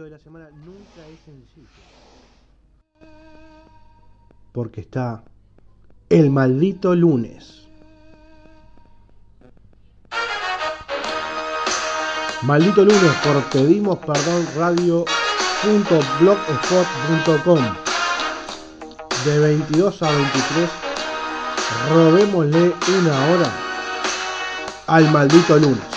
de la semana nunca es sencillo. Porque está el maldito lunes. Maldito lunes por pedimos perdón radio.blogspot.com de 22 a 23 robémosle una hora al maldito lunes.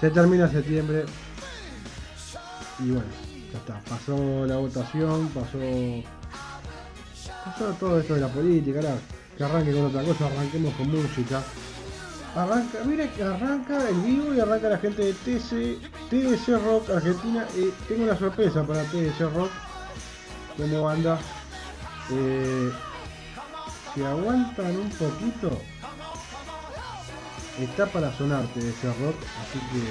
Se termina septiembre. Y bueno, ya está. Pasó la votación, pasó. Pasó todo esto de la política. Ahora que arranque con otra cosa, arranquemos con música. Arranca, mire que arranca el vivo y arranca la gente de TC, TDC Rock Argentina. y tengo una sorpresa para TDC Rock como banda. Eh, si aguantan un poquito, está para sonar TDC Rock, así que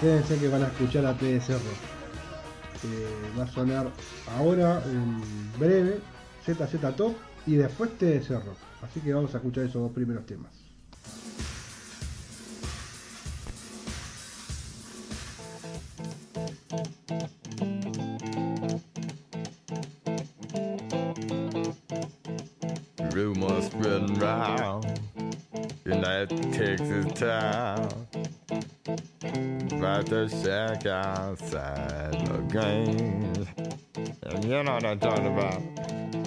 quédense que van a escuchar a TDC Rock. Eh, va a sonar ahora en breve ZZ Top y después TDC Rock. Así que vamos a escuchar esos dos primeros temas. In that Texas town about the shack outside the games. And you know what I'm talking about.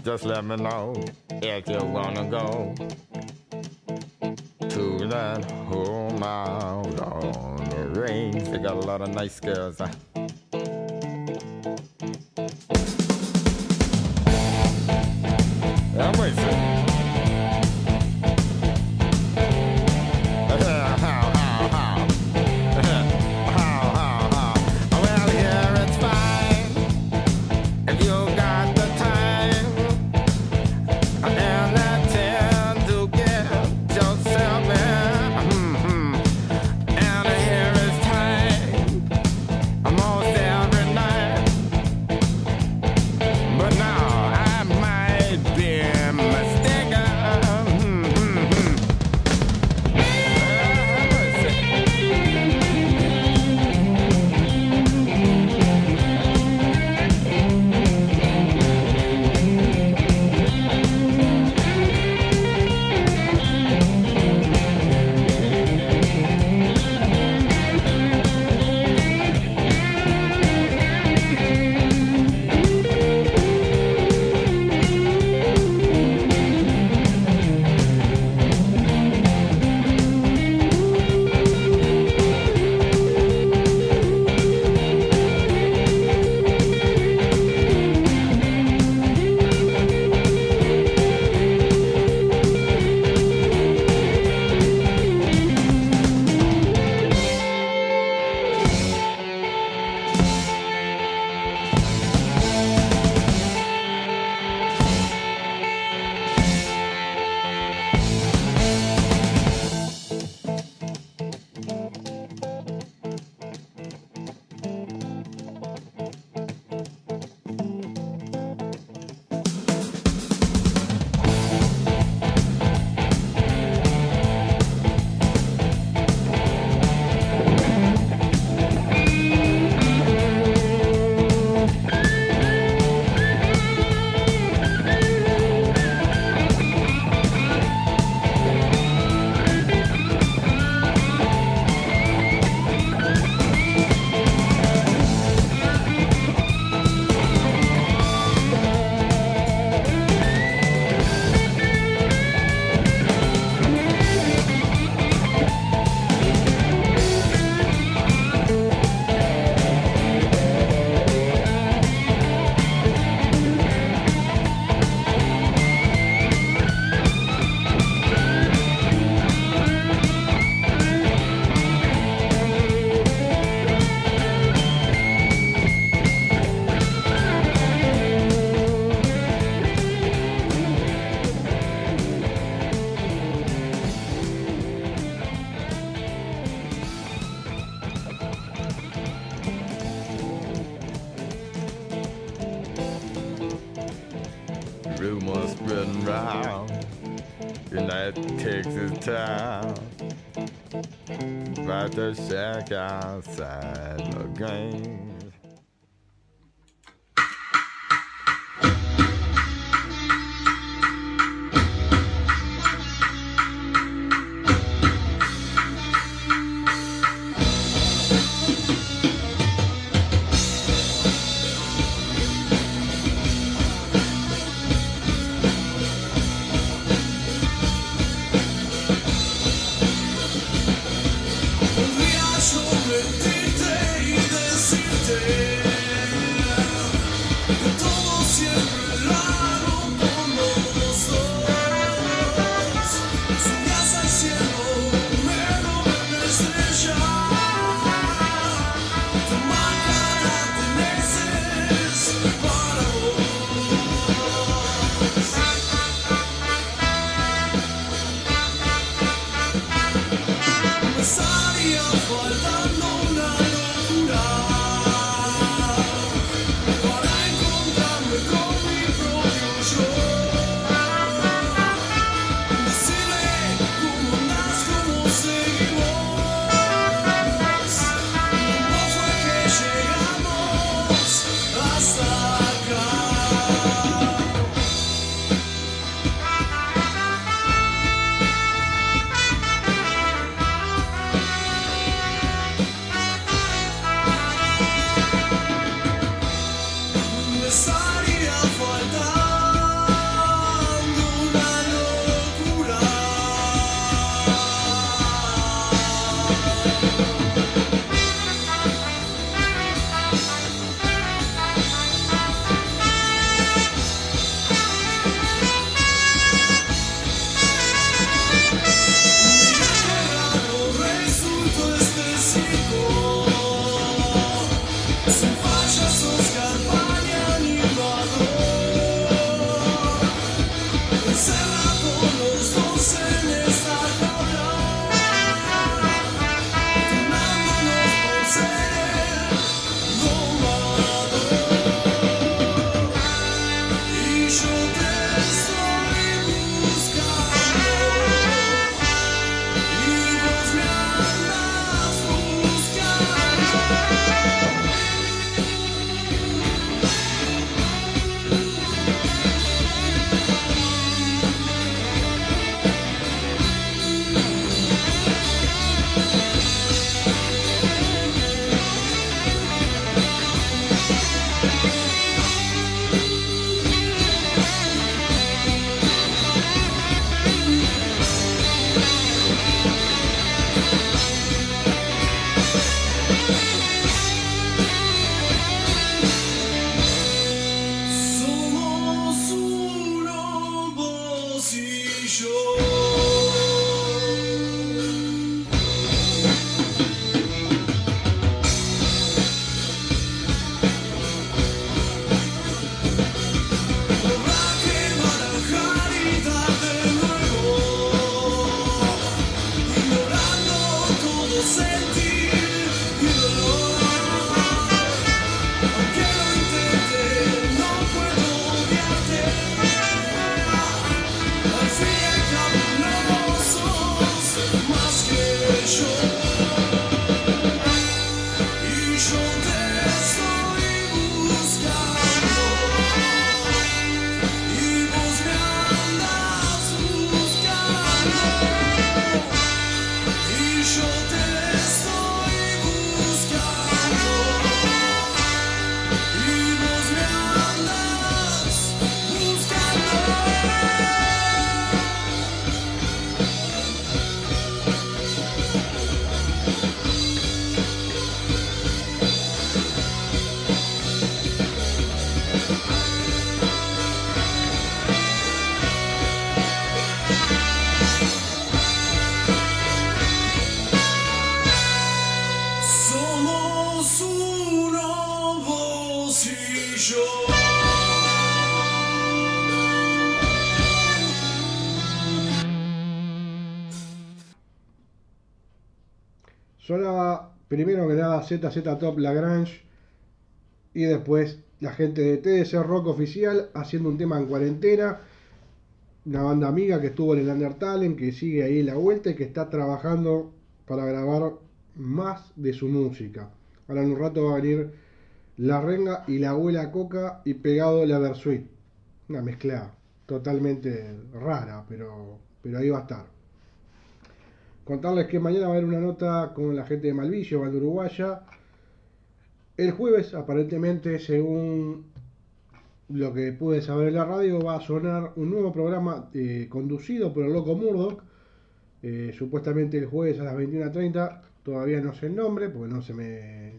Just let me know if you wanna go to that home out on the range. They got a lot of nice girls. I'm waiting. casa. Sonaba primero que nada ZZ Top Lagrange y después la gente de TDC Rock Oficial haciendo un tema en cuarentena. Una banda amiga que estuvo en el Undertale, que sigue ahí la vuelta y que está trabajando para grabar más de su música. Ahora en un rato va a venir La Renga y la abuela Coca y pegado la Versuit. Una mezcla totalmente rara, pero, pero ahí va a estar. Contarles que mañana va a haber una nota con la gente de Malvillo, banda uruguaya. El jueves, aparentemente, según lo que pude saber en la radio, va a sonar un nuevo programa eh, conducido por el loco Murdoch. Eh, supuestamente el jueves a las 21.30, todavía no sé el nombre porque no se me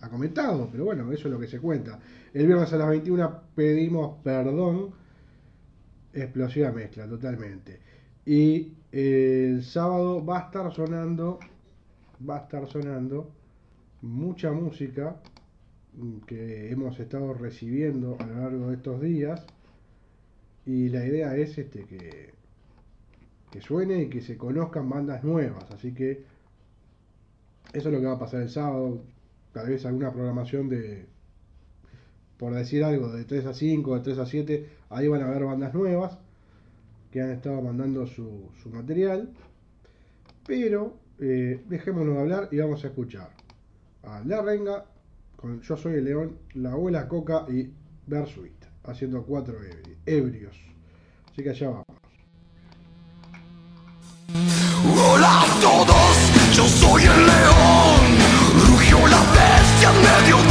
ha comentado, pero bueno, eso es lo que se cuenta. El viernes a las 21 pedimos perdón, explosiva mezcla, totalmente. Y el sábado va a estar sonando, va a estar sonando mucha música que hemos estado recibiendo a lo largo de estos días. Y la idea es este que, que suene y que se conozcan bandas nuevas. Así que eso es lo que va a pasar el sábado. Tal vez alguna programación de, por decir algo, de 3 a 5, de 3 a 7. Ahí van a haber bandas nuevas que han estado mandando su, su material. Pero eh, dejémonos de hablar y vamos a escuchar a La Renga con Yo Soy el León, La Abuela Coca y Bersuit, haciendo cuatro ebri- ebrios. Así que allá vamos. Hola a todos, yo soy el león. Rugió la bestia en medio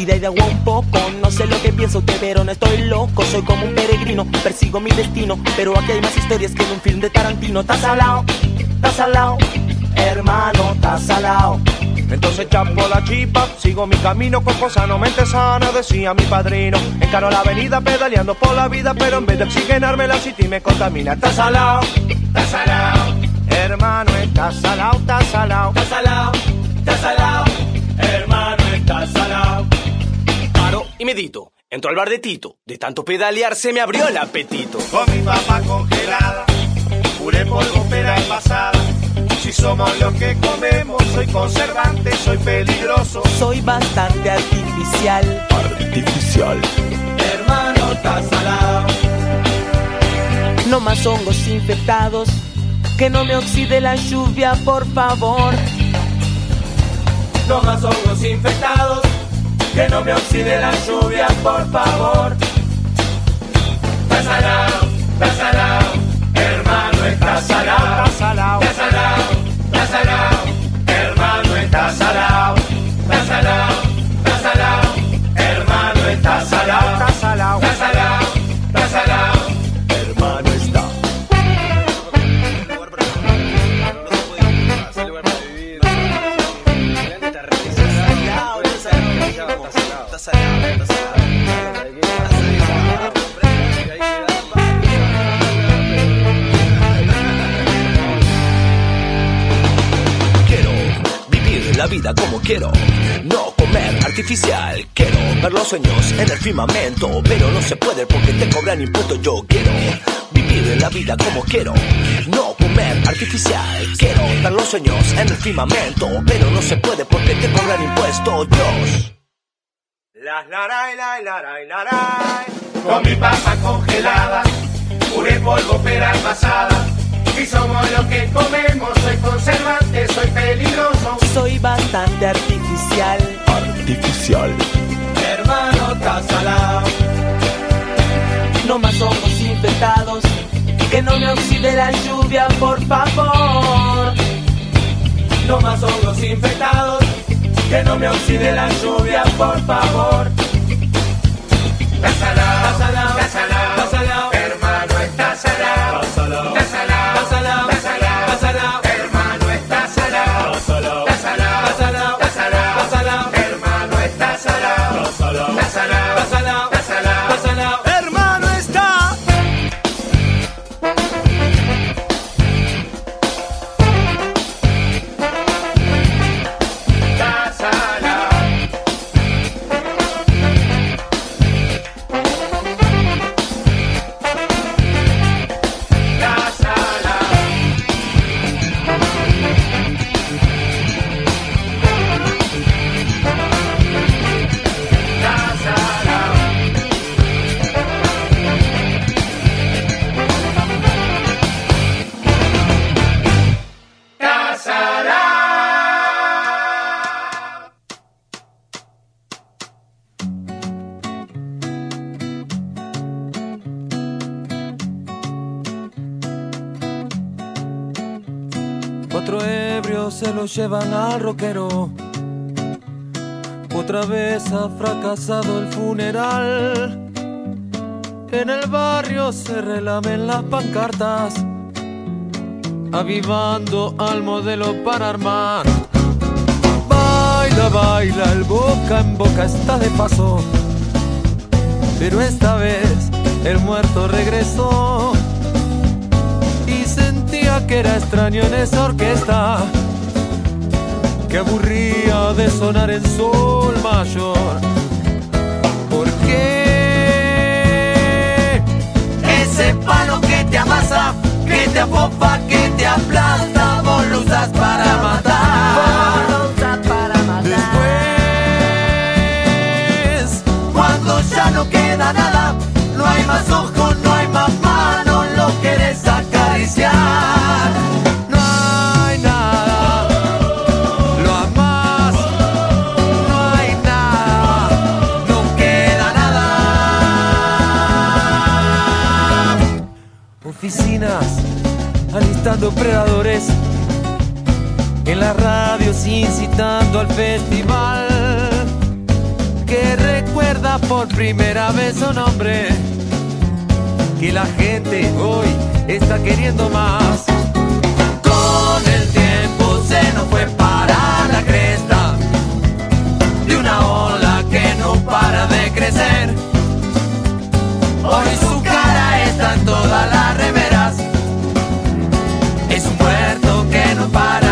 y de agua un poco. No sé lo que pienso usted, pero no estoy loco. Soy como un peregrino, persigo mi destino. Pero aquí hay más historias que en un film de Tarantino. Estás salao, estás salao, hermano, estás salao. Entonces chapo la chipa, sigo mi camino con sano, mente sana, decía mi padrino. Encaro la avenida pedaleando por la vida, pero en vez de oxigenarme la city me contamina. Está salao, está salao, hermano, está salao, está salao, está salao, está salao, hermano, está salao. Y medito. Entro al bar de Tito. De tanto pedalear se me abrió el apetito. Con mi papa congelada, puré por ópera pasada. Si somos lo que comemos, soy conservante, soy peligroso. Soy bastante artificial. Artificial. Hermano, está salao. No más hongos infectados. Que no me oxide la lluvia, por favor. No más hongos infectados, que no me oxide la lluvia, por favor. Está salao, hermano, está salao, quiero, no comer artificial. Quiero ver los sueños en el firmamento, pero no se puede porque te cobran impuestos. Yo quiero vivir la vida como quiero, no comer artificial. Quiero ver los sueños en el firmamento, pero no se puede porque te cobran impuestos. Dios. Las laray, laray, laray. Con mi papa congelada, puré polvo pera envasada. Y somos lo que comemos, soy conservante, soy peligroso. Soy bastante artificial. Artificial. Hermano, salado. No más hongos infectados. Que no me oxide la lluvia, por favor. No más hongos infectados. Que no me oxide la lluvia, por favor. Está salado, está lo llevan al roquero. Otra vez ha fracasado el funeral. En el barrio se relamen las pancartas, avivando al modelo para armar. Baila, baila, el boca en boca está de paso. Pero esta vez el muerto regresó y sentía que era extraño en esa orquesta que aburría de sonar en sol mayor. ¿Por qué? Ese palo que te amasa, que te apopa, que te aplasta, vos lo usas para matar. Después, Cuando ya no queda nada, no hay más ojos, no hay más manos, lo querés acariciar. Predadores. En las radios incitando al festival. Que recuerda por primera vez su nombre. Que la gente hoy está queriendo más. Con el tiempo se nos fue para la cresta de una ola que no para de crecer. Para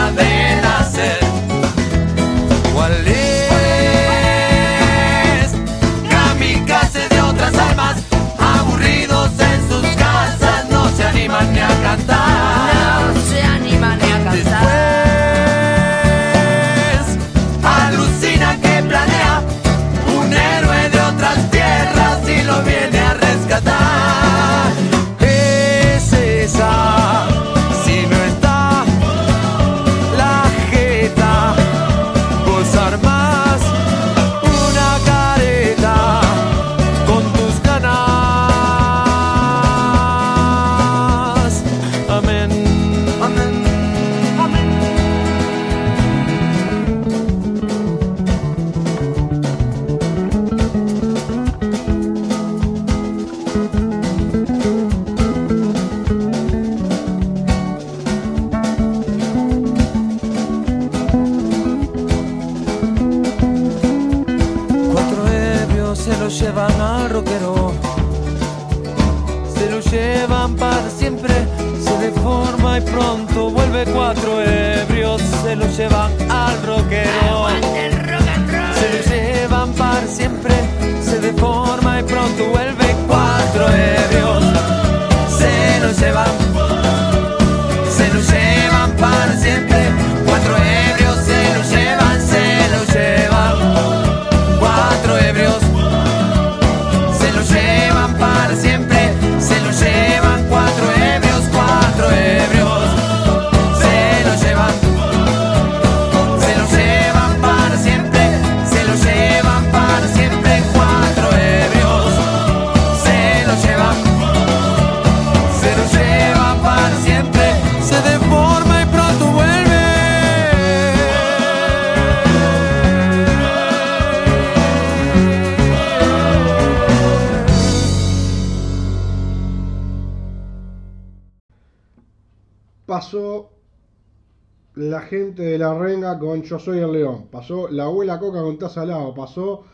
la renga con Yo soy el león. Pasó la abuela Coca con taza al lado. Pasó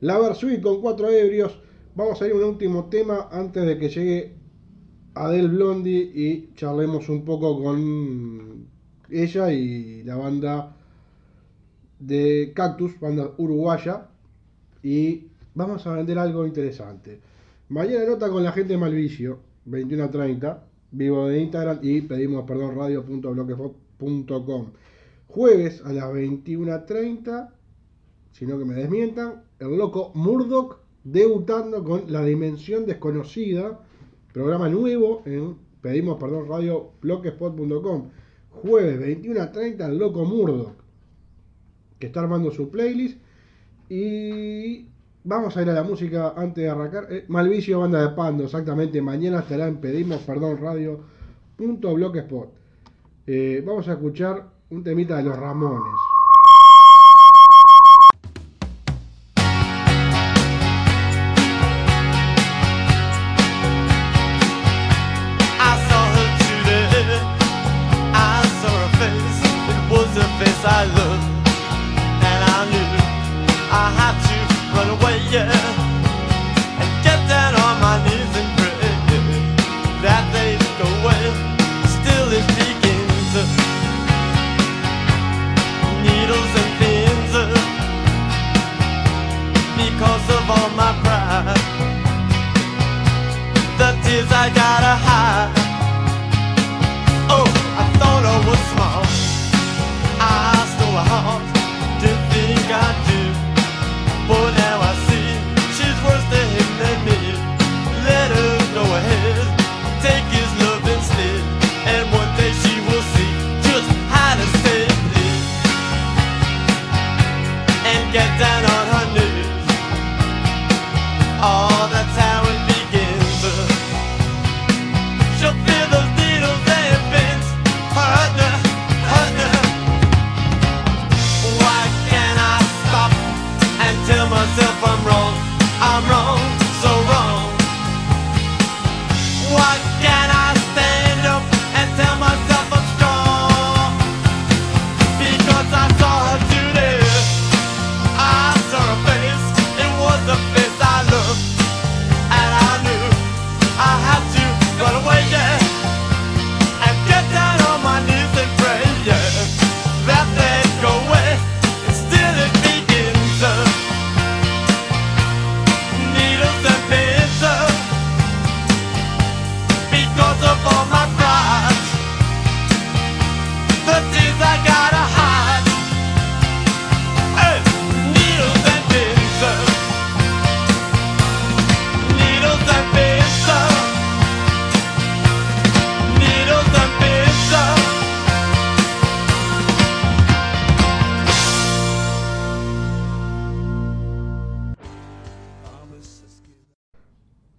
la Versuit con cuatro ebrios. Vamos a ir un último tema antes de que llegue Adele Blondie y charlemos un poco con ella y la banda de Cactus, banda uruguaya. Y vamos a vender algo interesante. Mañana nota con la gente de Malvicio, 21 a 30, vivo de Instagram y pedimos perdón radio.bloquefot.com. Jueves a las 21 a 30, si no que me desmientan, el loco Murdoch debutando con La Dimensión Desconocida, programa nuevo en pedimos perdón radio.blogspot.com. Jueves 21 a 30, el loco Murdoch, que está armando su playlist. Y vamos a ir a la música antes de arrancar. Eh, Malvicio Banda de Pando, exactamente. Mañana estará en pedimos perdón radio.blogspot. Eh, vamos a escuchar un temita de los Ramones.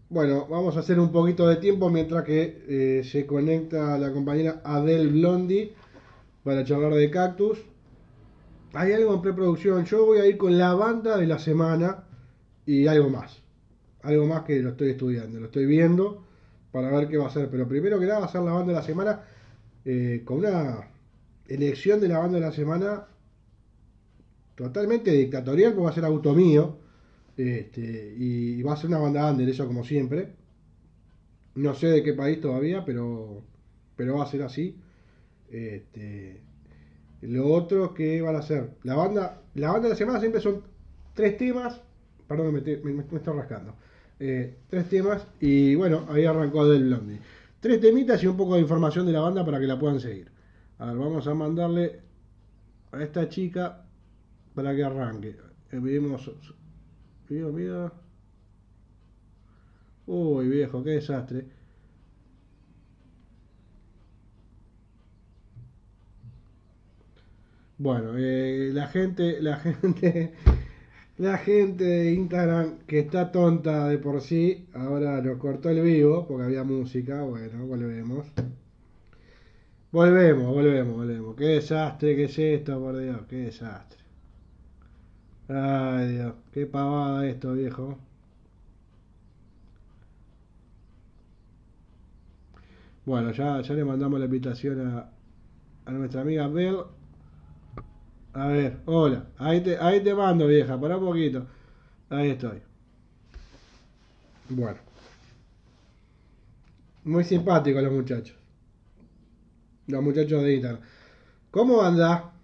Bueno, vamos a hacer un poquito de tiempo mientras que eh, se conecta la compañera Adele Blondie para charlar de Cactus. Hay algo en preproducción. Yo voy a ir con la banda de la semana y algo más. Algo más que lo estoy estudiando, lo estoy viendo para ver qué va a ser. Pero primero que nada va a ser la banda de la semana eh, con una elección de la banda de la semana totalmente dictatorial, porque va a ser auto mío. Este, y va a ser una banda under, eso como siempre. No sé de qué país todavía, pero, pero va a ser así. Este, lo otro que van a hacer, la banda, la banda de la semana siempre son tres temas, perdón, me, estoy rascando, Eh, tres temas y bueno, ahí arrancó del Blondie. Tres temitas y un poco de información de la banda para que la puedan seguir. A ver, vamos a mandarle a esta chica para que arranque. Eh, Video, video. Uy, viejo, qué desastre. Bueno, eh, la gente, la gente, la gente de Instagram que está tonta de por sí, ahora nos cortó el vivo porque había música. Bueno, volvemos. Volvemos, volvemos, volvemos. Qué desastre que es esto, por Dios, qué desastre. Ay, Dios, qué pavada esto, viejo. Bueno, ya, ya le mandamos la invitación a, a nuestra amiga Bel. A ver, hola. Ahí te, ahí te mando, vieja, para un poquito. Ahí estoy. Bueno. Muy simpáticos los muchachos. Los muchachos de Instagram. ¿Cómo anda?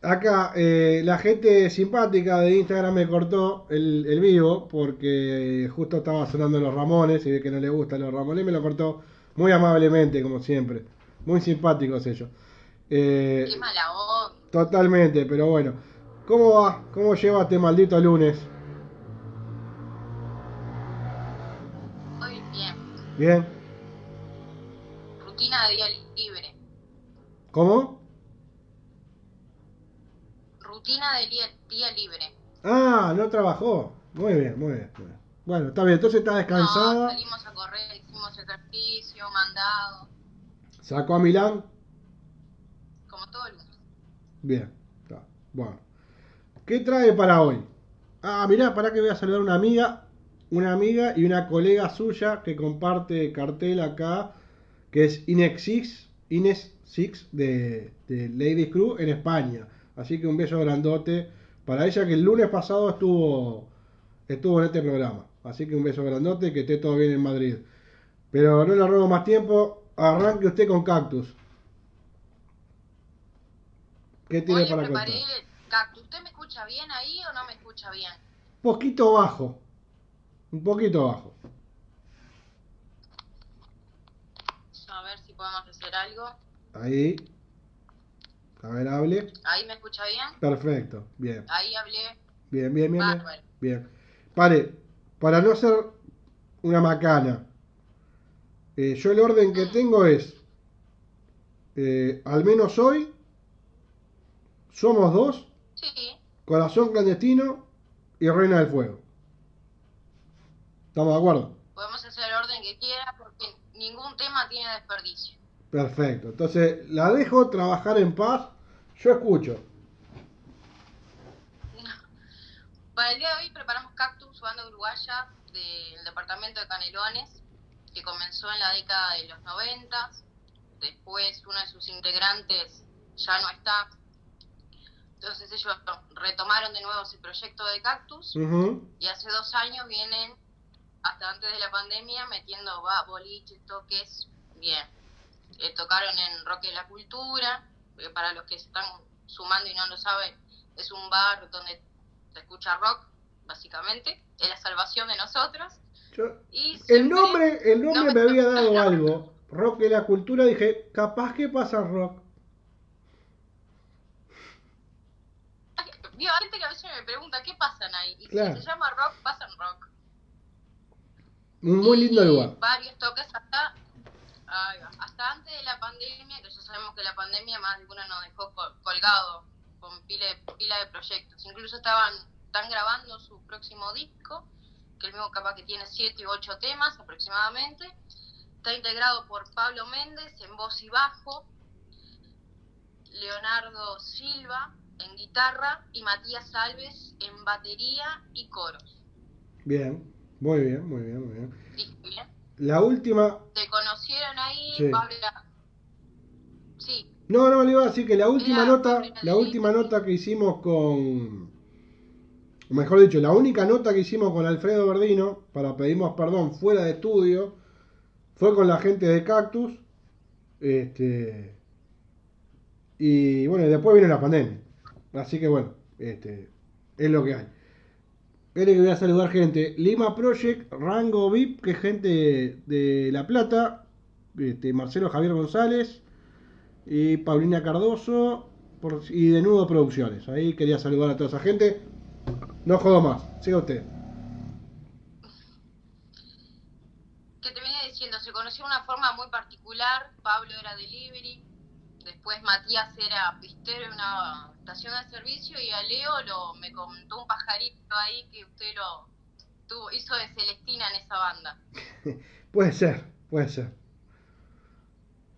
Acá, eh, la gente simpática de Instagram me cortó el, el vivo porque justo estaba sonando los Ramones y ve que no le gustan los Ramones, me lo cortó muy amablemente, como siempre. Muy simpáticos ellos. Eh, Qué mala onda. totalmente, pero bueno. ¿Cómo va? ¿Cómo lleva este maldito lunes? Muy bien. ¿Bien? Rutina de día libre. ¿Cómo? Rutina de día, día libre. Ah, no trabajó. Muy bien, muy bien. muy bien. Bueno, está bien, entonces está No, descansada. salimos a correr, hicimos ejercicio, mandado, Sacó a Milán. como todo el mundo. Bien, está. Bueno. ¿Qué trae para hoy? Ah, mirá, para que voy a saludar a una amiga, una amiga y una colega suya que comparte cartel acá, que es Ines Six, Ines Six de, de Ladies Crew en España. Así que un beso grandote para ella que el lunes pasado estuvo, estuvo en este programa. Así que un beso grandote, que esté todo bien en Madrid. Pero no le robo más tiempo, arranque usted con Cactus. ¿Qué tiene para preparé contar? el cactus. ¿Usted me escucha bien ahí o no me escucha bien? poquito bajo. Un poquito bajo. A ver si podemos hacer algo. Ahí. A ver, hable. ¿Ahí me escucha bien? Perfecto. Bien. Ahí hablé. Bien, bien, bien. Bien. Bien. Pare, para no ser una macana, eh, yo el orden que tengo es, eh, al menos hoy, somos dos, Sí, corazón clandestino y reina del fuego. ¿Estamos de acuerdo? podemos hacer el orden que quiera porque ningún tema tiene desperdicio. Perfecto. Entonces, la dejo trabajar en paz. Yo escucho. Para el día de hoy preparamos Cactus, banda uruguaya del departamento de Canelones, que comenzó en la década de los 90. Después uno de sus integrantes ya no está. Entonces ellos retomaron de nuevo ese proyecto de Cactus y hace dos años vienen, hasta antes de la pandemia, metiendo ba- boliches, toques, bien. Eh, tocaron en Rock de la Cultura, para los que se están sumando y no lo saben, es un bar donde se escucha rock, básicamente, es la salvación de nosotros. Yo- Y el nombre, el nombre no me había dado no. algo. Rock de la cultura, dije, capaz que pasa rock. Digo, gente que a veces me pregunta, ¿qué pasan ahí? Y Claro. si se llama rock, pasan rock. Muy lindo Y lugar. Varios toques hasta, hasta antes de la pandemia, que ya sabemos que la pandemia más de uno nos dejó col- colgado con pila de, pila de proyectos. Incluso estaban están grabando su próximo disco, que el mismo capaz que tiene siete u ocho temas aproximadamente. Está integrado por Pablo Méndez en voz y bajo, Leonardo Silva en guitarra y Matías Alves en batería y coros. Bien, muy bien, muy bien, muy bien. Disco, ¿bien? La última, ¿Te conocieron ahí, Sí. Pablo? Sí, no, no, le iba a decir que la última Era nota, la última nota que hicimos con o mejor dicho, la única nota que hicimos con Alfredo Verdino para pedimos perdón fuera de estudio fue con la gente de Cactus. Este, y bueno, después viene la pandemia. Así que bueno, este, es lo que hay. Espere que voy a saludar gente. Lima Project, Rango VIP, que es gente de La Plata. Este, Marcelo Javier González y Paulina Cardoso y de Nudo Producciones. Ahí quería saludar a toda esa gente. No jodo más. Siga usted. que te venía diciendo, se conoció de una forma muy particular, Pablo era delivery, después Matías era pistero en una estación de servicio y a Leo lo, me contó un pajarito ahí que usted lo tuvo, hizo de Celestina en esa banda. Puede ser, puede ser.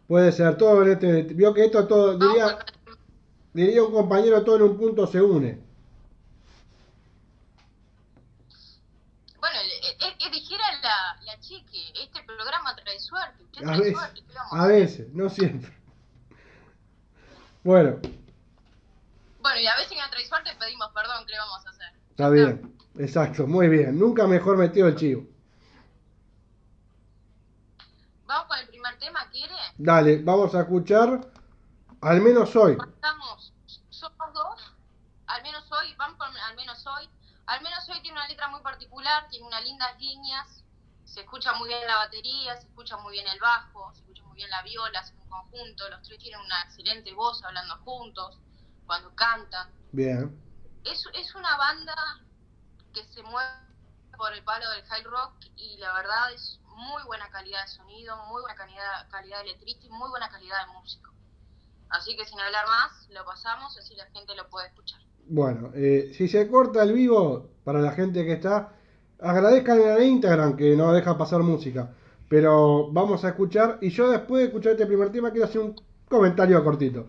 Puede ser, todo en este, vio que esto todo, Vamos diría, un compañero, todo en un punto se une. Bueno, el- el- el- dijera la, la chiqui, este programa trae suerte, usted A trae veces, suerte, ¿qué vamos a a veces, no siempre. Bueno, Bueno, y a veces que no trae suerte pedimos perdón, ¿qué le vamos a hacer? está bien, exacto, muy bien. Nunca mejor metido el chivo. Vamos con el primer tema, ¿quiere? Dale, vamos a escuchar, al menos hoy. Estamos, somos dos, al menos hoy, vamos con al menos hoy. Al menos hoy tiene una letra muy particular, tiene unas lindas líneas, se escucha muy bien la batería, se escucha muy bien el bajo, se bien la viola, es un conjunto, los tres tienen una excelente voz hablando juntos, cuando cantan. Bien, Es, es una banda que se mueve por el palo del high rock y la verdad es muy buena calidad de sonido, muy buena calidad, calidad de letrista y muy buena calidad de músico. Así que sin hablar más, lo pasamos, así la gente lo puede escuchar. bueno, eh, si se corta el vivo, para la gente que está, agradezcan a Instagram que no deja pasar música. Pero vamos a escuchar, y yo después de escuchar este primer tema quiero hacer un comentario cortito.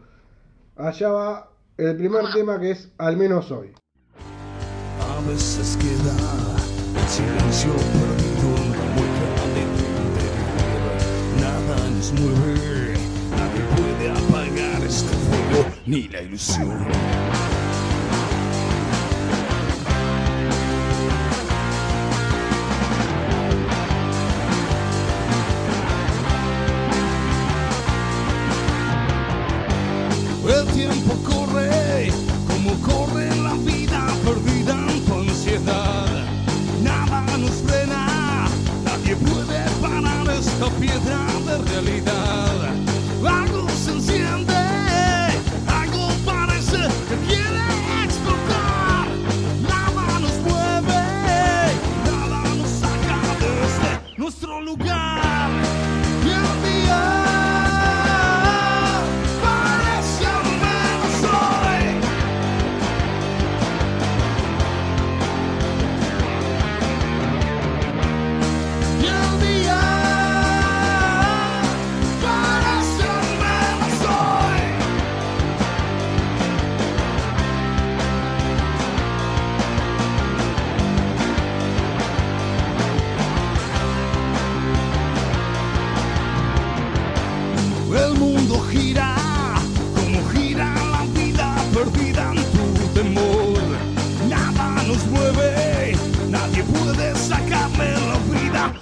Allá va el primer tema que es al menos hoy. A veces queda el silencio perdido en la mueca de tu interior. Nada nos mueve, nadie puede apagar este fuego ni la ilusión.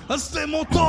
Vida a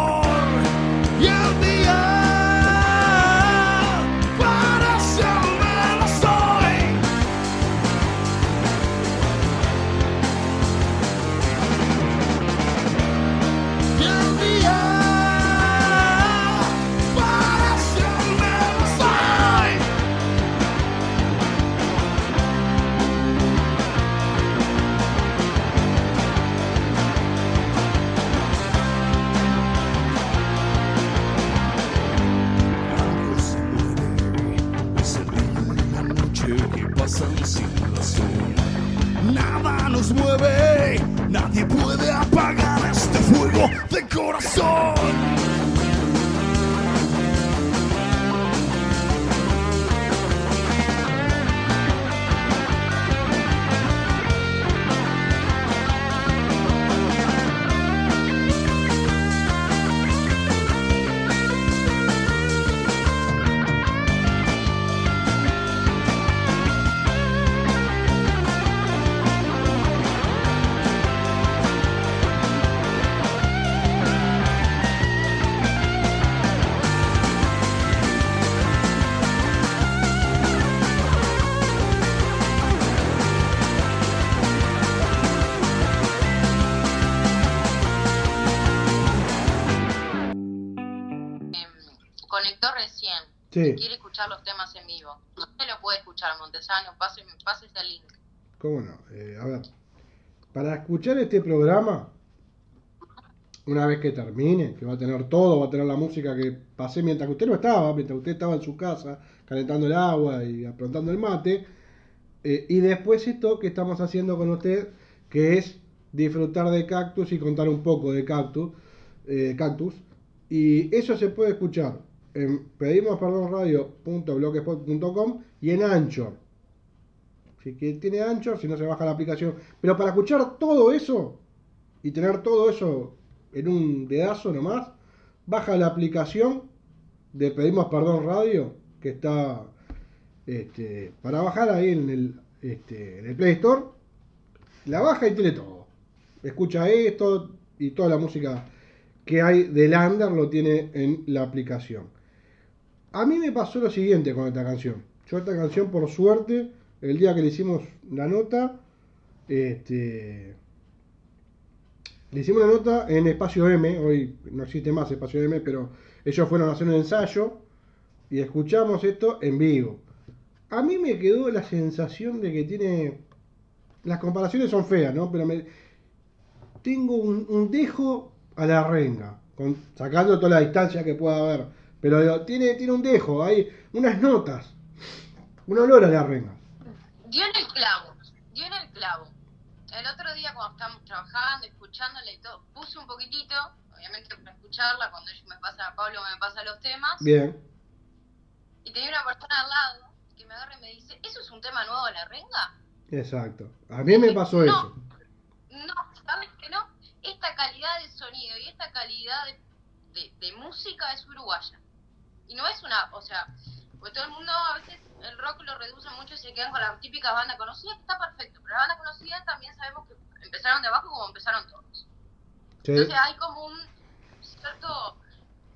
¿Cómo no? Eh, a ver, para escuchar este programa, una vez que termine, que va a tener todo, va a tener la música que pasé mientras que usted no estaba, mientras usted estaba en su casa, calentando el agua y aprontando el mate, eh, y después esto que estamos haciendo con usted, que es disfrutar de cactus y contar un poco de cactus, eh, cactus, y eso se puede escuchar en pedimos perdón radio.blogspot.com y en Anchor. Si tiene Anchor, si no se baja la aplicación. Pero para escuchar todo eso y tener todo eso en un dedazo nomás, baja la aplicación de Pedimos Perdón Radio, que está este, para bajar ahí en el, este, en el Play Store. La baja y tiene todo. Escucha esto y toda la música que hay del Under lo tiene en la aplicación. A mí me pasó lo siguiente con esta canción. Yo esta canción, por suerte, el día que le hicimos la nota, este, le hicimos la nota en Espacio M, hoy no existe más Espacio M, pero ellos fueron a hacer un ensayo y escuchamos esto en vivo. A mí me quedó la sensación de que tiene... Las comparaciones son feas, ¿no? Pero tengo un, dejo a la renga, sacando toda la distancia que pueda haber. Pero tiene, tiene un dejo, hay unas notas, un olor a la renga. Dio en el clavo, dio en el clavo. El otro día cuando estábamos trabajando, escuchándola y todo, puse un poquitito, obviamente para escucharla, cuando ella me pasa, Pablo me pasa los temas, Bien, y tenía una persona al lado que me agarra y me dice, ¿eso es un tema nuevo de la renga? exacto. A mí me pasó No. eso. No, ¿sabes que no? Esta calidad de sonido y esta calidad de, de- de música es uruguaya. Y no es una, o sea, pues todo el mundo a veces el rock lo reduce mucho y se quedan con las típicas bandas conocidas, que está perfecto, pero las bandas conocidas también sabemos que empezaron de abajo como empezaron todos. Sí, Entonces hay como un cierto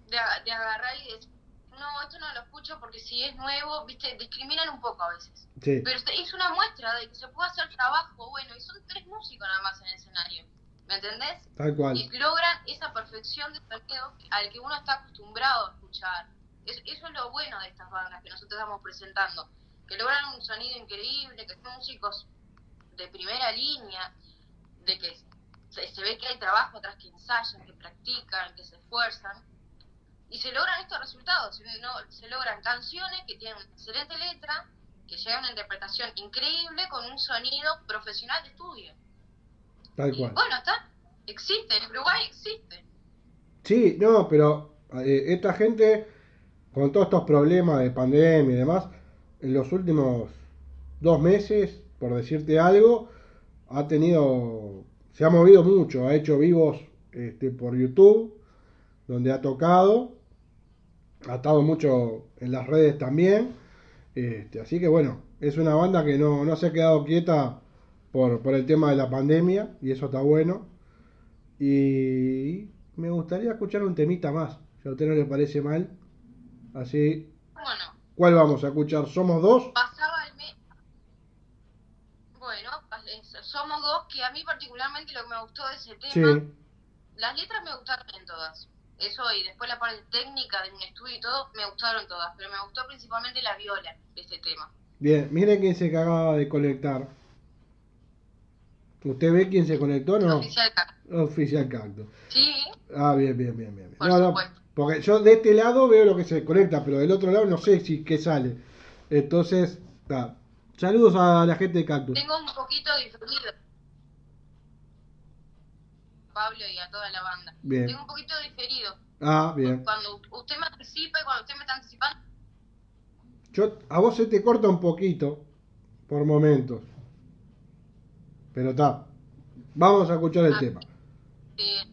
de, de agarrar y decir, no, esto no lo escucho porque si es nuevo, viste, discriminan un poco a veces. sí, Pero es una muestra de que se puede hacer trabajo bueno y son tres músicos nada más en el escenario. ¿Me entendés? tal cual. Y logran esa perfección de sonido al que uno está acostumbrado a escuchar. Es- eso es lo bueno de estas bandas que nosotros estamos presentando. Que logran un sonido increíble, que son músicos de primera línea, de que se, se ve que hay trabajo atrás que ensayan, que practican, que se esfuerzan. Y se logran estos resultados. Se, no- se logran canciones que tienen una excelente letra, que llevan una interpretación increíble con un sonido profesional de estudio. Tal Y cual. bueno, está. Existe, en Uruguay existe. Sí, no, pero eh, esta gente, con todos estos problemas de pandemia y demás, en los últimos dos meses, por decirte algo, ha tenido, se ha movido mucho, ha hecho vivos este, por YouTube, donde ha tocado, ha estado mucho en las redes también, este, así que bueno, es una banda que no, no se ha quedado quieta por, por el tema de la pandemia, y eso está bueno. Y me gustaría escuchar un temita más, si a usted no le parece mal. Así, Bueno, ¿cuál vamos a escuchar? ¿Somos dos? pasaba el mes. Bueno, somos dos que a mí particularmente lo que me gustó de ese tema, Sí, las letras me gustaron en todas. Eso y después la parte técnica de un estudio y todo, me gustaron todas, pero me gustó principalmente la viola de este tema. bien, miren quién se acaba de conectar. ¿Usted ve quién se conectó no? Oficial Car- Oficial Cactus. Sí, Ah, bien, bien, bien, bien. Por No, no, supuesto. Porque yo de este lado veo lo que se conecta, pero del otro lado no sé si qué sale. Entonces, ta. saludos a la gente de Cactus. tengo un poquito diferido. Pablo y a toda la banda. Bien. Tengo un poquito diferido. Ah, bien. Cuando usted me anticipa y cuando usted me está anticipando, Yo, a vos se te corta un poquito por momentos. Pero está. Vamos a escuchar el Ah. tema. eh,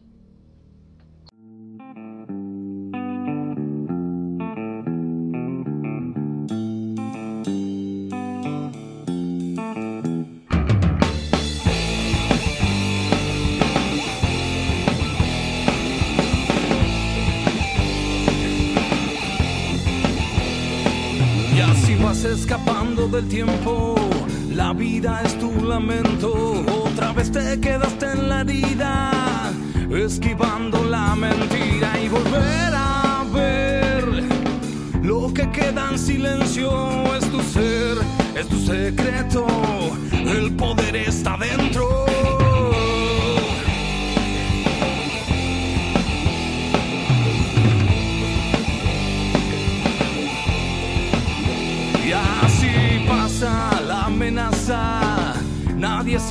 escapando del tiempo. La vida es tu lamento. Otra vez te quedaste en la herida, esquivando la mentira y volver a ver lo que queda silencio, es tu ser, es tu secreto, el poder está dentro.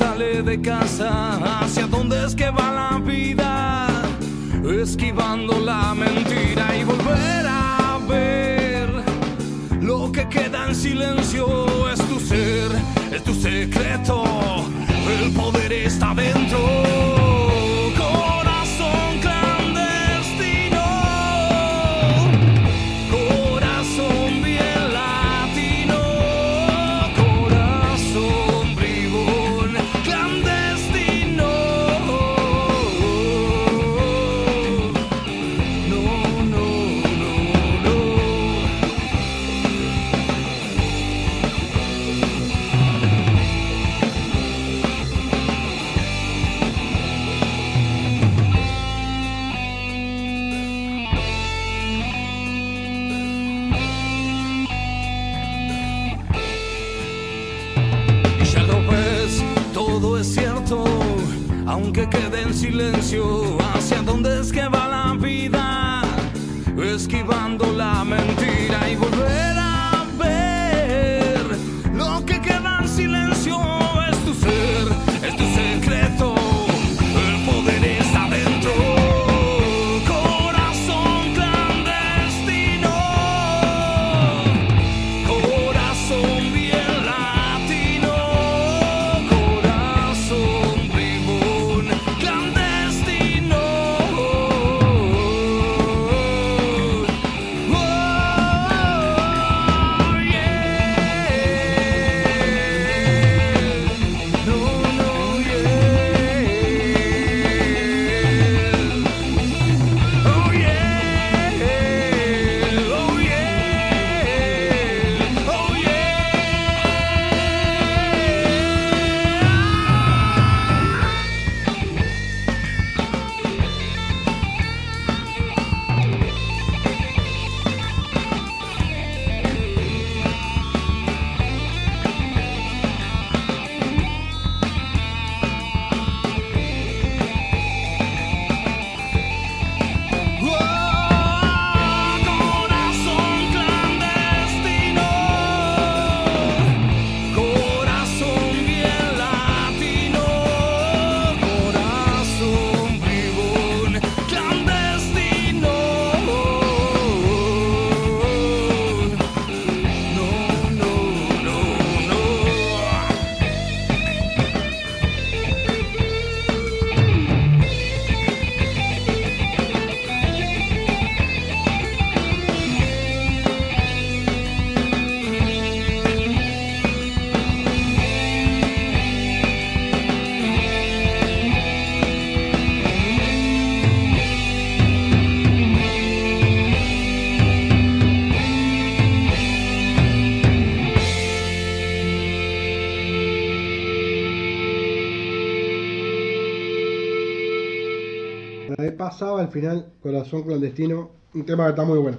Sale de casa. ¿Hacia dónde es que va la vida? Esquivando la mentira y volver a ver lo que queda en silencio. Es tu ser, es tu secreto. El poder está dentro. Silencio. Al final, Corazón Clandestino, un tema que está muy bueno.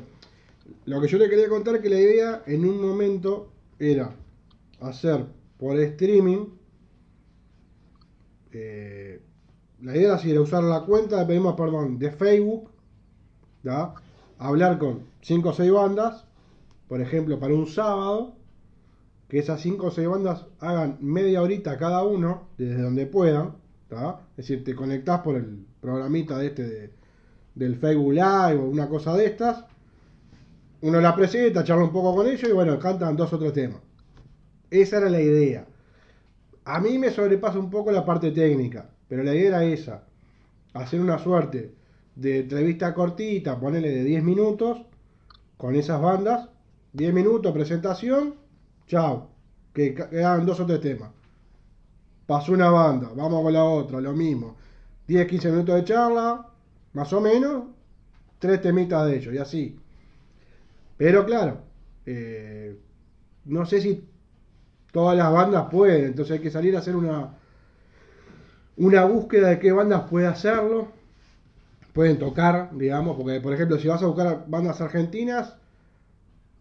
Lo que yo le quería contar es que la idea en un momento era hacer por streaming. eh, la idea era era usar la cuenta de pedimos perdón de Facebook, hablar con 5 o 6 bandas, por ejemplo, para un sábado, que esas 5 o 6 bandas hagan media horita cada uno, desde donde puedan, es decir, te conectás por el programita de este de- del Facebook Live o una cosa de estas, uno la presenta, charla un poco con ellos y bueno, cantan dos o tres temas. Esa era la idea. A mí me sobrepasa un poco la parte técnica, pero la idea era esa. Hacer una suerte de entrevista cortita, ponerle de 10 minutos, con esas bandas, 10 minutos, presentación, chao. Que quedan dos o tres temas. Pasó una banda, vamos con la otra, lo mismo. 10, 15 minutos de charla, más o menos, tres temitas de ellos, y así. Pero claro, eh, no sé si todas las bandas pueden, entonces hay que salir a hacer una, una búsqueda de qué bandas puede hacerlo. Pueden tocar, digamos, porque por ejemplo, si vas a buscar bandas argentinas,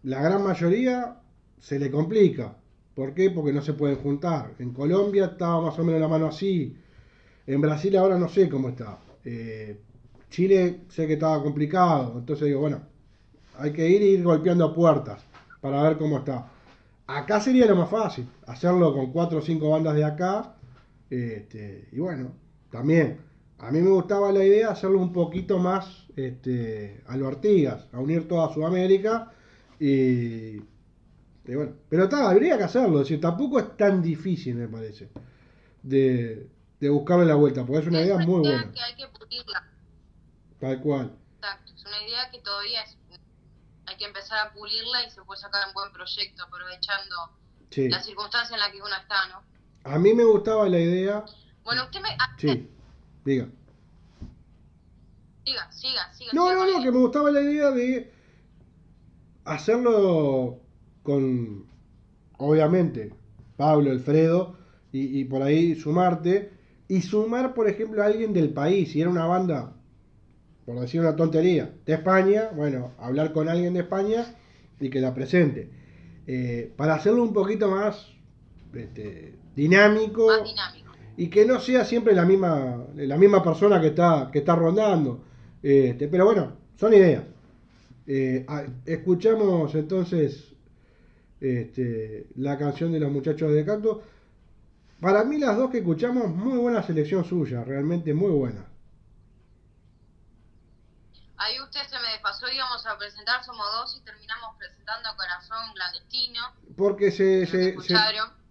la gran mayoría se le complica. ¿Por qué? Porque no se pueden juntar. En Colombia estaba más o menos la mano así. En Brasil ahora no sé cómo está. Eh, Chile sé que estaba complicado. Entonces digo, bueno, hay que ir y ir golpeando puertas para ver cómo está. Acá sería lo más fácil, hacerlo con cuatro o cinco bandas de acá. Este, y bueno, también, a mí me gustaba la idea de hacerlo un poquito más este, a lo Artigas, a unir toda Sudamérica. Y, y bueno, pero está, habría que hacerlo, es decir, tampoco es tan difícil, me parece, de, de buscarle la vuelta, porque es una idea muy idea buena, que hay que pulirla. tal cual. Exacto, es una idea que todavía es, hay que empezar a pulirla y se puede sacar un buen proyecto aprovechando Sí. la circunstancia en la que uno está, ¿no? A mí me gustaba la idea, Bueno, usted me... ah, sí, diga. Siga, siga, siga. No, siga no, no, que me gustaba la idea de hacerlo con, obviamente, Pablo, Alfredo, y, y por ahí sumarte, y sumar, por ejemplo, a alguien del país, si era una banda, por decir una tontería, de España, bueno, hablar con alguien de España y que la presente. Eh, para hacerlo un poquito más este, dinámico Más dinámico. y que no sea siempre la misma la misma persona que está que está rondando este, pero bueno son ideas Eh, escuchamos entonces este, la canción de los muchachos de canto para mí las dos que escuchamos muy buena selección suya realmente muy buena Ahí usted se me desfasó, íbamos a presentar Somos Dos y terminamos presentando Corazón Clandestino. porque se, ¿Lo se-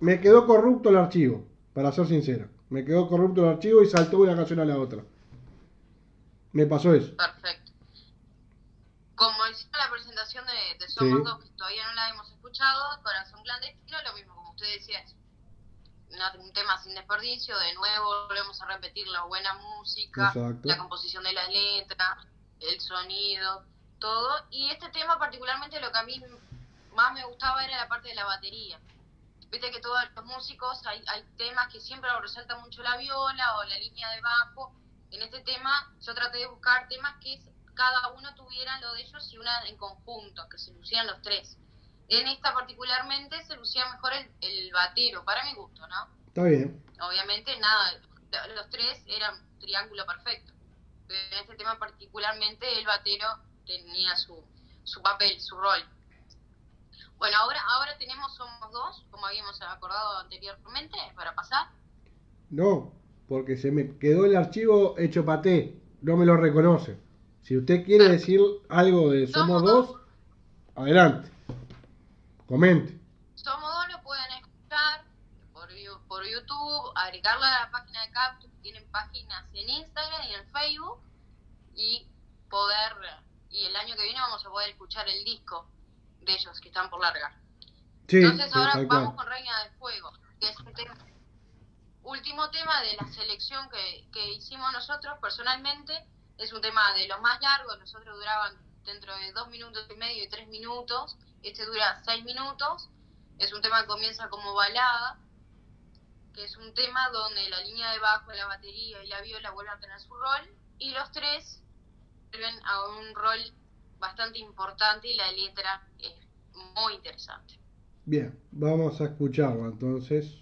me quedó corrupto el archivo para ser sincero me quedó corrupto el archivo y saltó una canción a la otra me pasó eso Perfecto. Como hicimos la presentación de, de Somos Sí. Dos, que todavía no la hemos escuchado, Corazón Clandestino, lo mismo como usted decía, un tema sin desperdicio, de nuevo volvemos a repetir la buena música, Exacto. la composición de las letras, el sonido, todo. Y este tema particularmente lo que a mí más me gustaba era la parte de la batería. Viste que todos los músicos hay, hay temas que siempre resalta mucho la viola o la línea de bajo. En este tema yo traté de buscar temas que cada uno tuviera lo de ellos y una en conjunto, que se lucieran los tres. En esta particularmente se lucía mejor el, el batero, para mi gusto, ¿no? está bien Obviamente nada, los tres eran triángulo perfecto. Pero en este tema particularmente el batero tenía su, su papel, su rol. Bueno, ahora, ahora tenemos Somos Dos, como habíamos acordado anteriormente, para pasar. No, porque se me quedó el archivo hecho paté, no me lo reconoce. Si usted quiere decir algo de Somos Somos Dos, Dos. adelante, comente. Somos lo pueden escuchar por, YouTube, agregarlo a la página de Cactus, tienen páginas en Instagram y en Facebook, y poder, y el año que viene vamos a poder escuchar el disco de ellos que están por largar. Sí, Entonces ahora vamos con Reina del Fuego, que es un tema- último tema de la selección que, que hicimos nosotros personalmente. Es un tema de los más largos, nosotros duraban dentro de dos minutos y medio y tres minutos. Este dura seis minutos. Es un tema que comienza como balada, que es un tema donde la línea de bajo, la batería y la viola vuelven a tener su rol. Y los tres vuelven a un rol bastante importante y la letra es muy interesante. Bien, vamos a escucharlo entonces.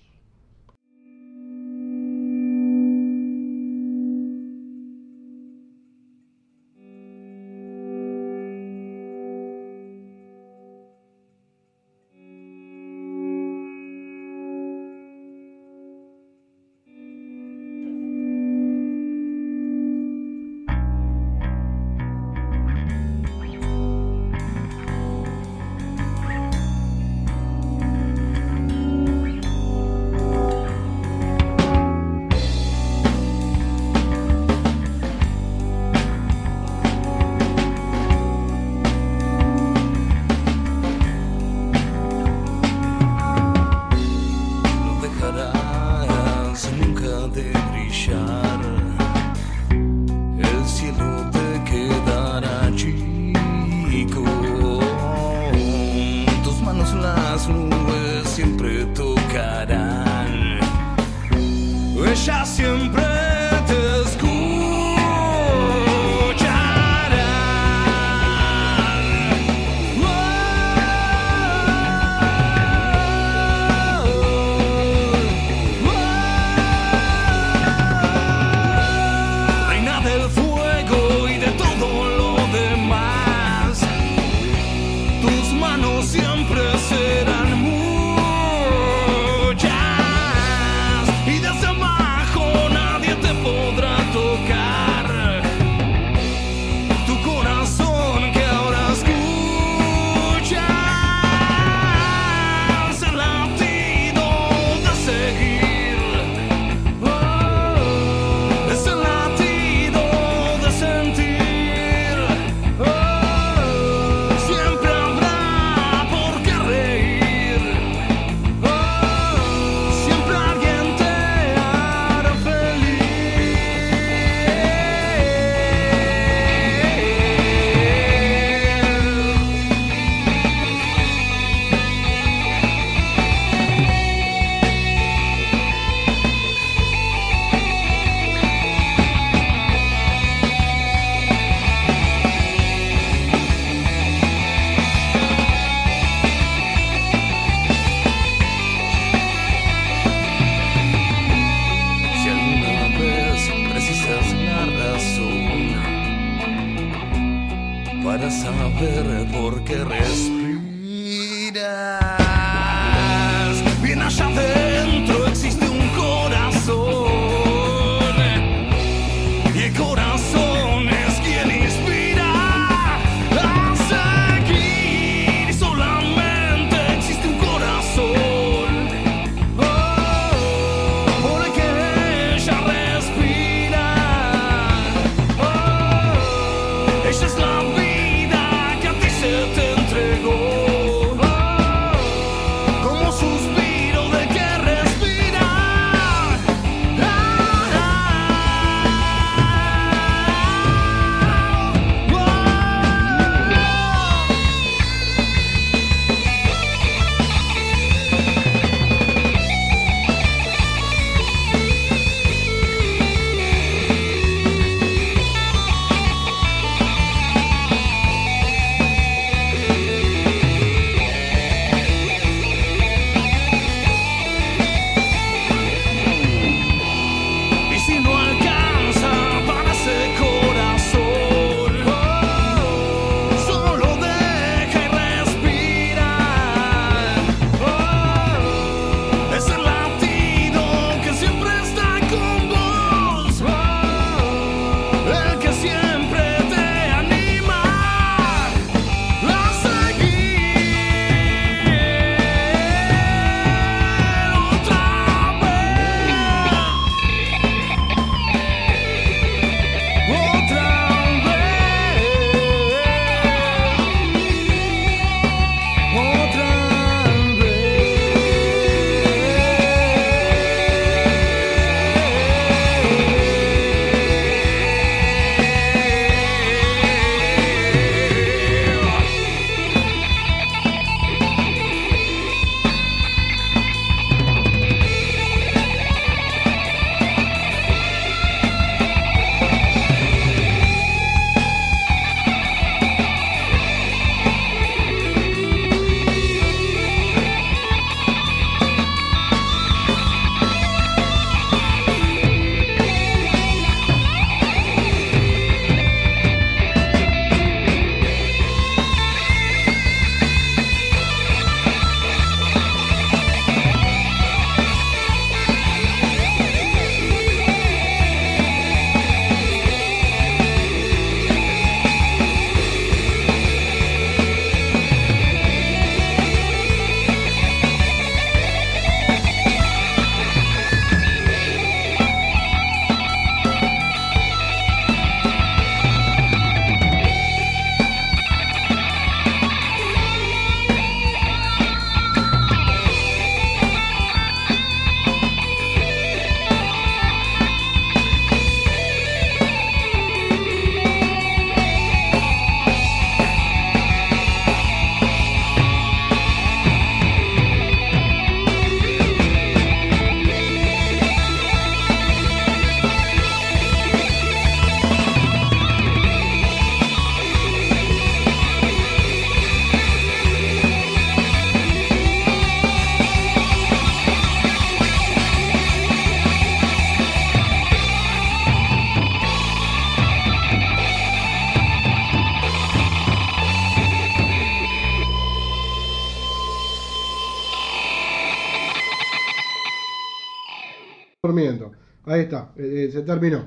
Se terminó.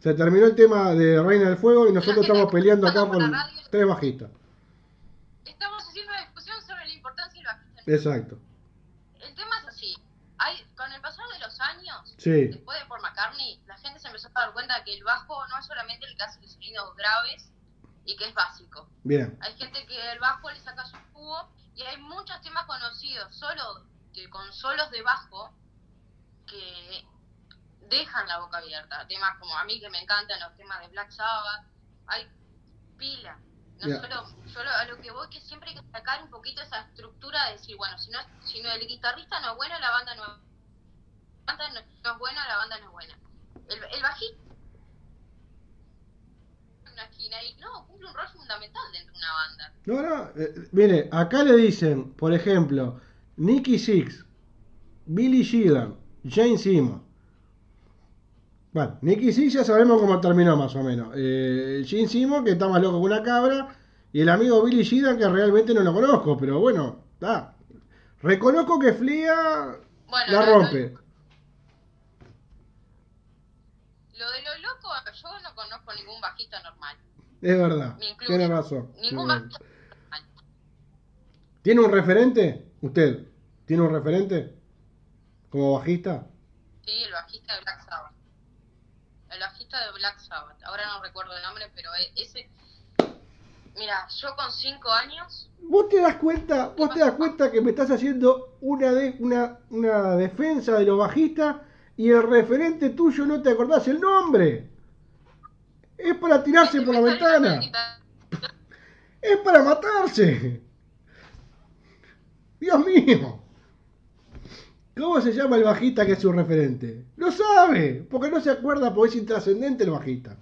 Se terminó el tema de Reina del Fuego y nosotros estamos peleando acá con tres bajistas. Estamos haciendo una discusión sobre la importancia del bajista. Exacto. El tema es así. Hay, con el pasar de los años, Sí. después de Paul McCartney, la gente se empezó a dar cuenta que el bajo no es solamente el que hace los sonidos graves y que es básico. Bien. Hay gente que el bajo le saca su jugo y hay muchos temas conocidos solo que con solos de bajo que dejan la boca abierta. Temas como a mí que me encantan los temas de Black Sabbath. Hay pila. No solo, solo a lo que voy que siempre hay que sacar un poquito esa estructura de decir, bueno, si no, si no el guitarrista no es bueno, la banda no, la banda no, no es buena, la banda no es buena. El, el bajista en una esquina y no, cumple un rol fundamental dentro de una banda. No, no, eh, mire, acá le dicen, por ejemplo, Nicky Six, Billy Sheehan, Jane Simmons. Bueno, Nicky Six ya sabemos cómo terminó más o menos. Eh, Gene Simmons, que está más loco que una cabra, y el amigo Billy Sheehan, que realmente no lo conozco, pero bueno, está. Reconozco que Flia Bueno, la rompe. Lo de lo loco, yo no conozco ningún bajista normal. Es verdad, tiene razón. Ningún tiene bajista normal. ¿Tiene un referente? ¿Usted? ¿Tiene un referente? ¿Como bajista? Sí, el bajista de Black Sabbath. Bajista de Black Sabbath. Ahora no recuerdo el nombre, pero e- ese... Mira, yo con cinco años... Vos te das cuenta, vos te das cuenta que me estás haciendo una, de, una, una defensa de los bajistas y el referente tuyo no te acordás el nombre. Es para tirarse por la ventana. Es para matarse. Dios mío. ¿Cómo se llama el bajista que es su referente? Lo sabe, porque no se acuerda porque es intrascendente el bajista.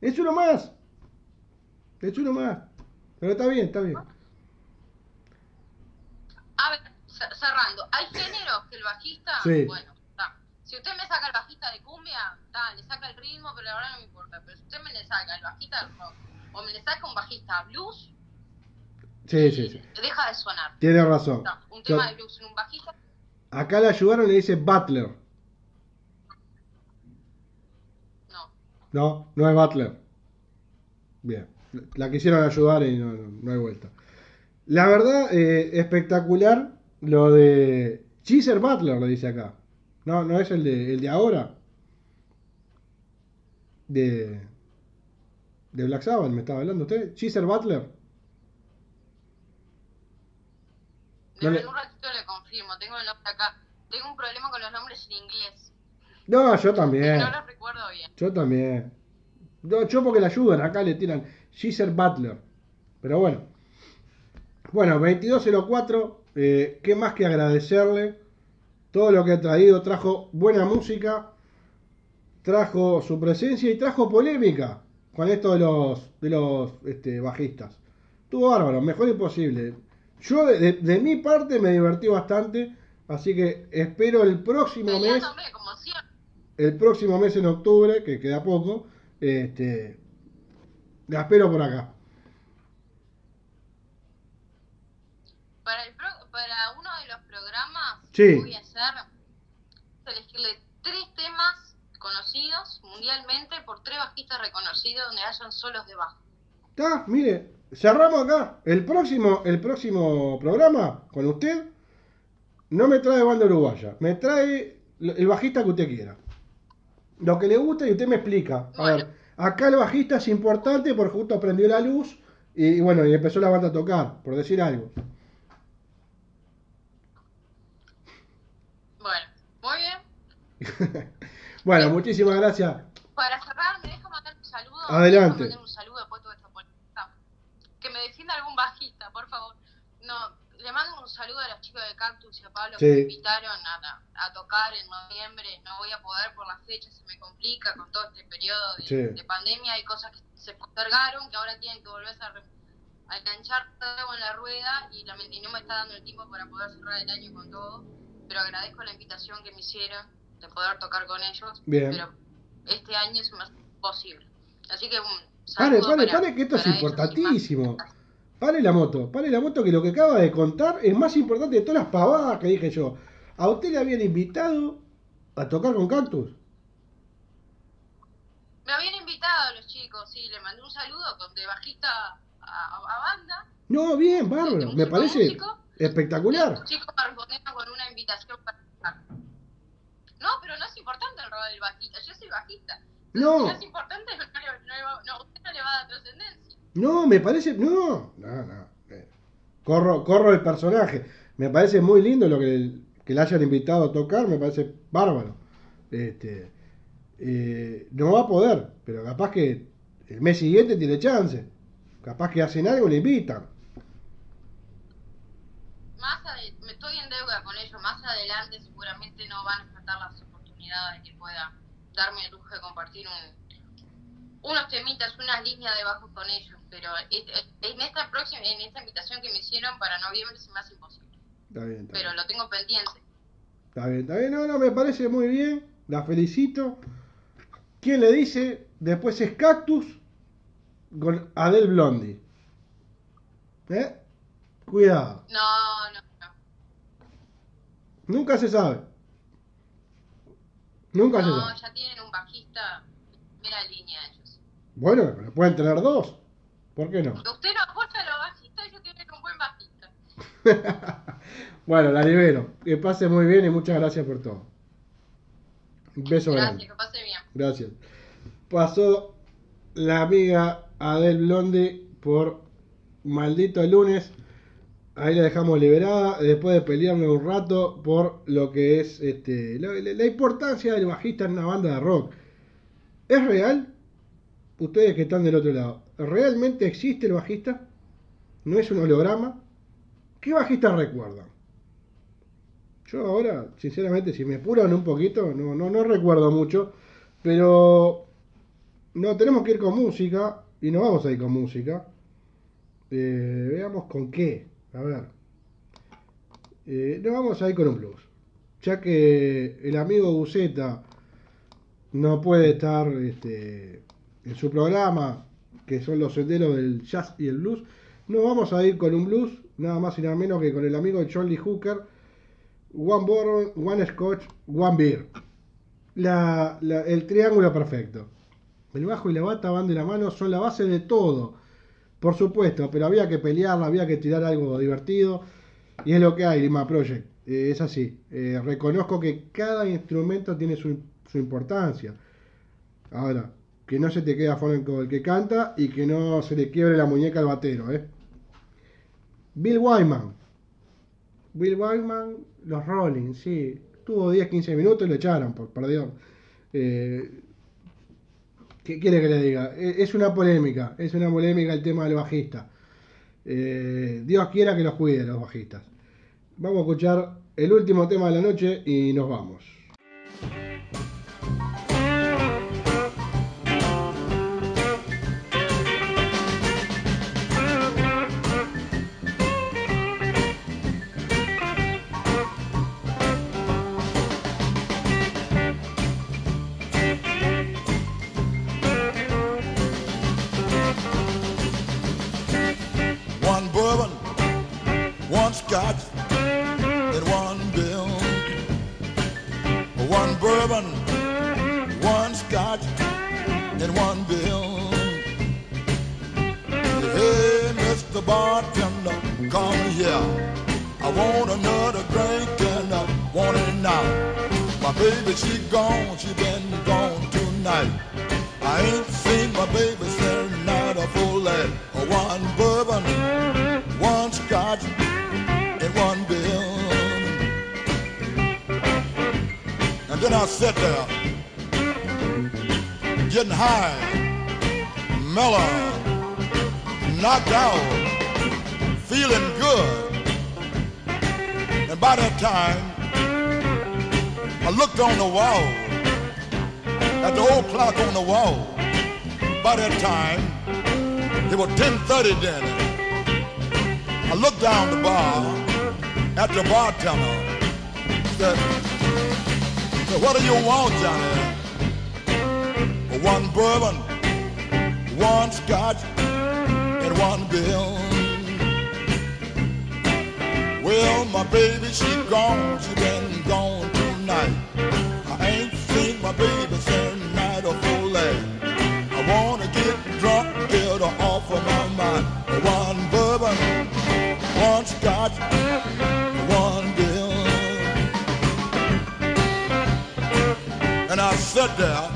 Es uno más. Es uno más. Pero está bien, está bien. A ver, cer- cerrando. Hay géneros que el bajista... Sí. Bueno, está. Si usted me saca el bajista de cumbia, está, le saca el ritmo, pero la verdad no me importa. Pero si usted me le saca el bajista de rock, o me le saca un bajista blues, Sí, sí, sí. deja de sonar. Tiene razón. Está, un Yo- tema de blues en un bajista acá le ayudaron y le dice Butler. No. No, no es Butler. Bien. La quisieron ayudar y no, no, no hay vuelta. La verdad, eh, espectacular lo de Cheezer Butler, lo dice acá. No, no es el de, el de ahora. De, de Black Sabbath, ¿me estaba hablando usted? Cheezer Butler. No En un ratito le confirmo, tengo el nombre acá. Tengo un problema con los nombres en inglés. No, yo también. No los recuerdo bien. Yo también. No, yo porque le ayudan, acá le tiran Geezer Butler. Pero bueno. Bueno, 2204. eh, ¿Qué más que agradecerle? Todo lo que ha traído. Trajo buena música. Trajo su presencia y trajo polémica. Con esto de los, de los este, bajistas. Estuvo bárbaro, mejor imposible. Yo de, de- mi parte me divertí bastante. Así que espero el próximo mes como el próximo mes en octubre, que queda poco, este, la espero por acá. Para, el pro- para uno de los programas Sí. que voy a hacer, elegirle tres temas conocidos mundialmente por tres bajistas reconocidos donde hayan solos de bajo. Está, mire, cerramos acá. El próximo, el próximo programa con usted no me trae banda uruguaya, me trae el bajista que usted quiera. Lo que le gusta y usted me explica. A Bueno. ver, acá el bajista es importante porque justo prendió la luz y, y bueno, y empezó la banda a tocar, por decir algo. Bueno, muy bien. bueno, muchísimas gracias. Para cerrar, me deja mandar un saludo. Adelante. Me deja mandar un saludo después de toda esta polémica. Que me defienda algún bajista, por favor. No, le mando un saludo a los chicos de Cactus y a Pablo Sí. que me invitaron a, a tocar en noviembre. No voy a poder por las fechas, se me complica con todo este periodo de, Sí. de pandemia. Hay cosas que se postergaron, que ahora tienen que volverse a, a enganchar en la rueda y, la, y no me está dando el tiempo para poder cerrar el año con todo. Pero agradezco la invitación que me hicieron de poder tocar con ellos. Bien. Pero este año es más posible. Así que un Pare, saludo pare, para- pare, que esto es ellos importantísimo. Pare la moto, pare la moto que lo que acaba de contar es más importante de todas las pavadas que dije yo. A usted le habían invitado ¿A tocar con Cactus? Me habían invitado los chicos, sí, le mandé un saludo con de bajista a, a banda. No, bien, bárbaro. Me parece músico. espectacular. Los chicos me respondieron con una invitación para tocar. No, pero no es importante el rol del bajista, yo soy bajista. No. Si no es importante, no, le va- no, usted no le va a dar trascendencia. No, me parece. No, no, no. eh, Corro, corro el personaje. Me parece muy lindo lo que, que le hayan invitado a tocar, me parece bárbaro. Este, eh, no va a poder, pero capaz que el mes siguiente tiene chance. Capaz que hacen algo le invitan. Más me estoy en deuda con ellos, más adelante seguramente no van a faltar las oportunidades que pueda darme el lujo de compartir un, unos temitas, unas líneas de bajos con ellos, pero en esta próxima, en esta invitación que me hicieron para noviembre se me hace imposible, Está bien, está pero bien. lo tengo pendiente. Está bien, está bien. No, no, me parece muy bien. La felicito. ¿Quién le dice? Después es Cactus con Adele Blondie. ¿Eh? Cuidado. No, no, no. Nunca se sabe. Nunca se No, sabe. ya tienen un bajista primera línea ellos. Bueno, pero pueden tener dos. ¿Por qué no? Usted no apoya a los bajistas, ellos tienen un buen bajista. bueno, la libero. Que pase muy bien y muchas gracias por todo. Un beso grande. Gracias, que pase bien. Gracias. Pasó la amiga Adel Blonde por maldito lunes. Ahí la dejamos liberada después de pelearme un rato por lo que es este, la, la- la importancia del bajista en una banda de rock. ¿Es real? Ustedes que están del otro lado, ¿realmente existe el bajista? ¿No es un holograma? ¿Qué bajista recuerdan? Yo ahora, sinceramente, si me apuran un poquito, no, no, no recuerdo mucho. Pero no, tenemos que ir con música y no vamos a ir con música. Eh, veamos con qué. A ver. Eh, no vamos a ir con un blues. Ya que el amigo Buceta no puede estar este, en su programa, que son los senderos del jazz y el blues. No vamos a ir con un blues, nada más y nada menos que con el amigo John Lee Hooker. One bourbon, one scotch, one beer el triángulo perfecto. El bajo y la bata van de la mano, son la base de todo. Por supuesto, pero había que pelearla, había que tirar algo divertido. Y es lo que hay, Lima Project. Eh, es así. Eh, reconozco que cada instrumento tiene su importancia. Ahora, que no se te queda con el que canta y que no se le quiebre la muñeca al batero. ¿eh? Bill Wyman. Bill Wyman, los Rolling, sí. Tuvo 10-15 minutos y lo echaron, por perdió. Eh, ¿Qué quiere que le diga? E- Es una polémica, es una polémica el tema del bajista. Eh, Dios quiera que los cuide los bajistas. Vamos a escuchar el último tema de la noche y nos vamos. Bartender. Said, said, what do you want, Johnny? I sat there,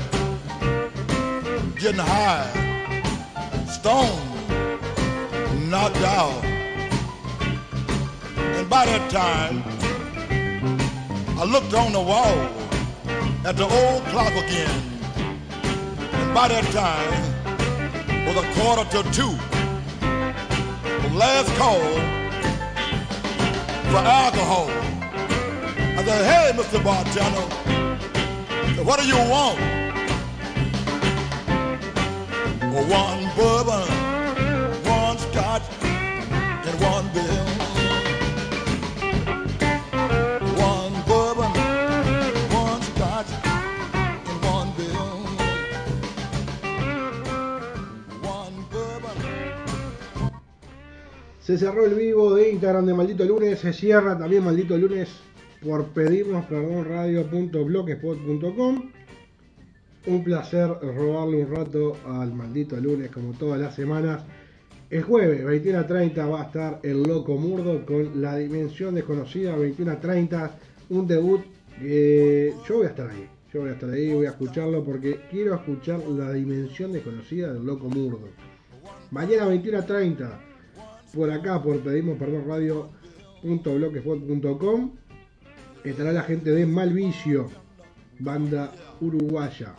getting high, stoned, knocked out. And by that time, I looked on the wall at the old clock again. And by that time, was a quarter to two. The last call for alcohol. I said, hey, Mr. Bartender, what do you want? One bourbon, one scotch, and one bill. One bourbon, one scotch, and one bill. One bourbon. Se cerró el vivo de Instagram de Maldito Lunes, se cierra también Maldito Lunes por pedirnos perdón radio.blogspot.com. Un placer robarle un rato al Maldito Lunes como todas las semanas. El jueves 21 a 30 va a estar el Loco Murdo con La Dimensión Desconocida 21 a 30, un debut que yo voy a estar ahí. Yo voy a estar ahí, voy a escucharlo porque quiero escuchar La Dimensión Desconocida del Loco Murdo. Mañana 21 a 30 por acá, por pedimos perdón radio.blogspot.com estará la gente de Malvicio, banda uruguaya,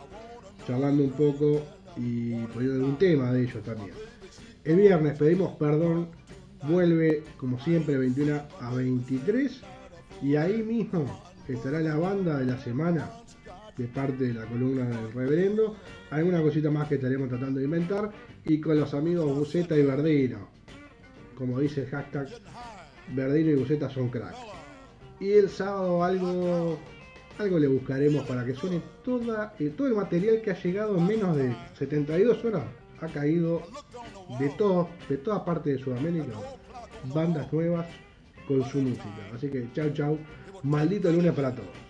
charlando un poco y poniendo algún tema de ellos también. El viernes pedimos perdón, vuelve como siempre 21 a 23 y ahí mismo estará la banda de la semana de parte de la columna del reverendo, alguna cosita más que estaremos tratando de inventar y con los amigos Buceta y Verdino como dice el hashtag, Verdino y Buceta son cracks. Y el sábado algo, algo le buscaremos para que suene toda, eh, todo el material que ha llegado en menos de 72 horas. Ha caído de todo, de toda parte de Sudamérica, bandas nuevas con su música. Así que chau chau, maldito lunes para todos.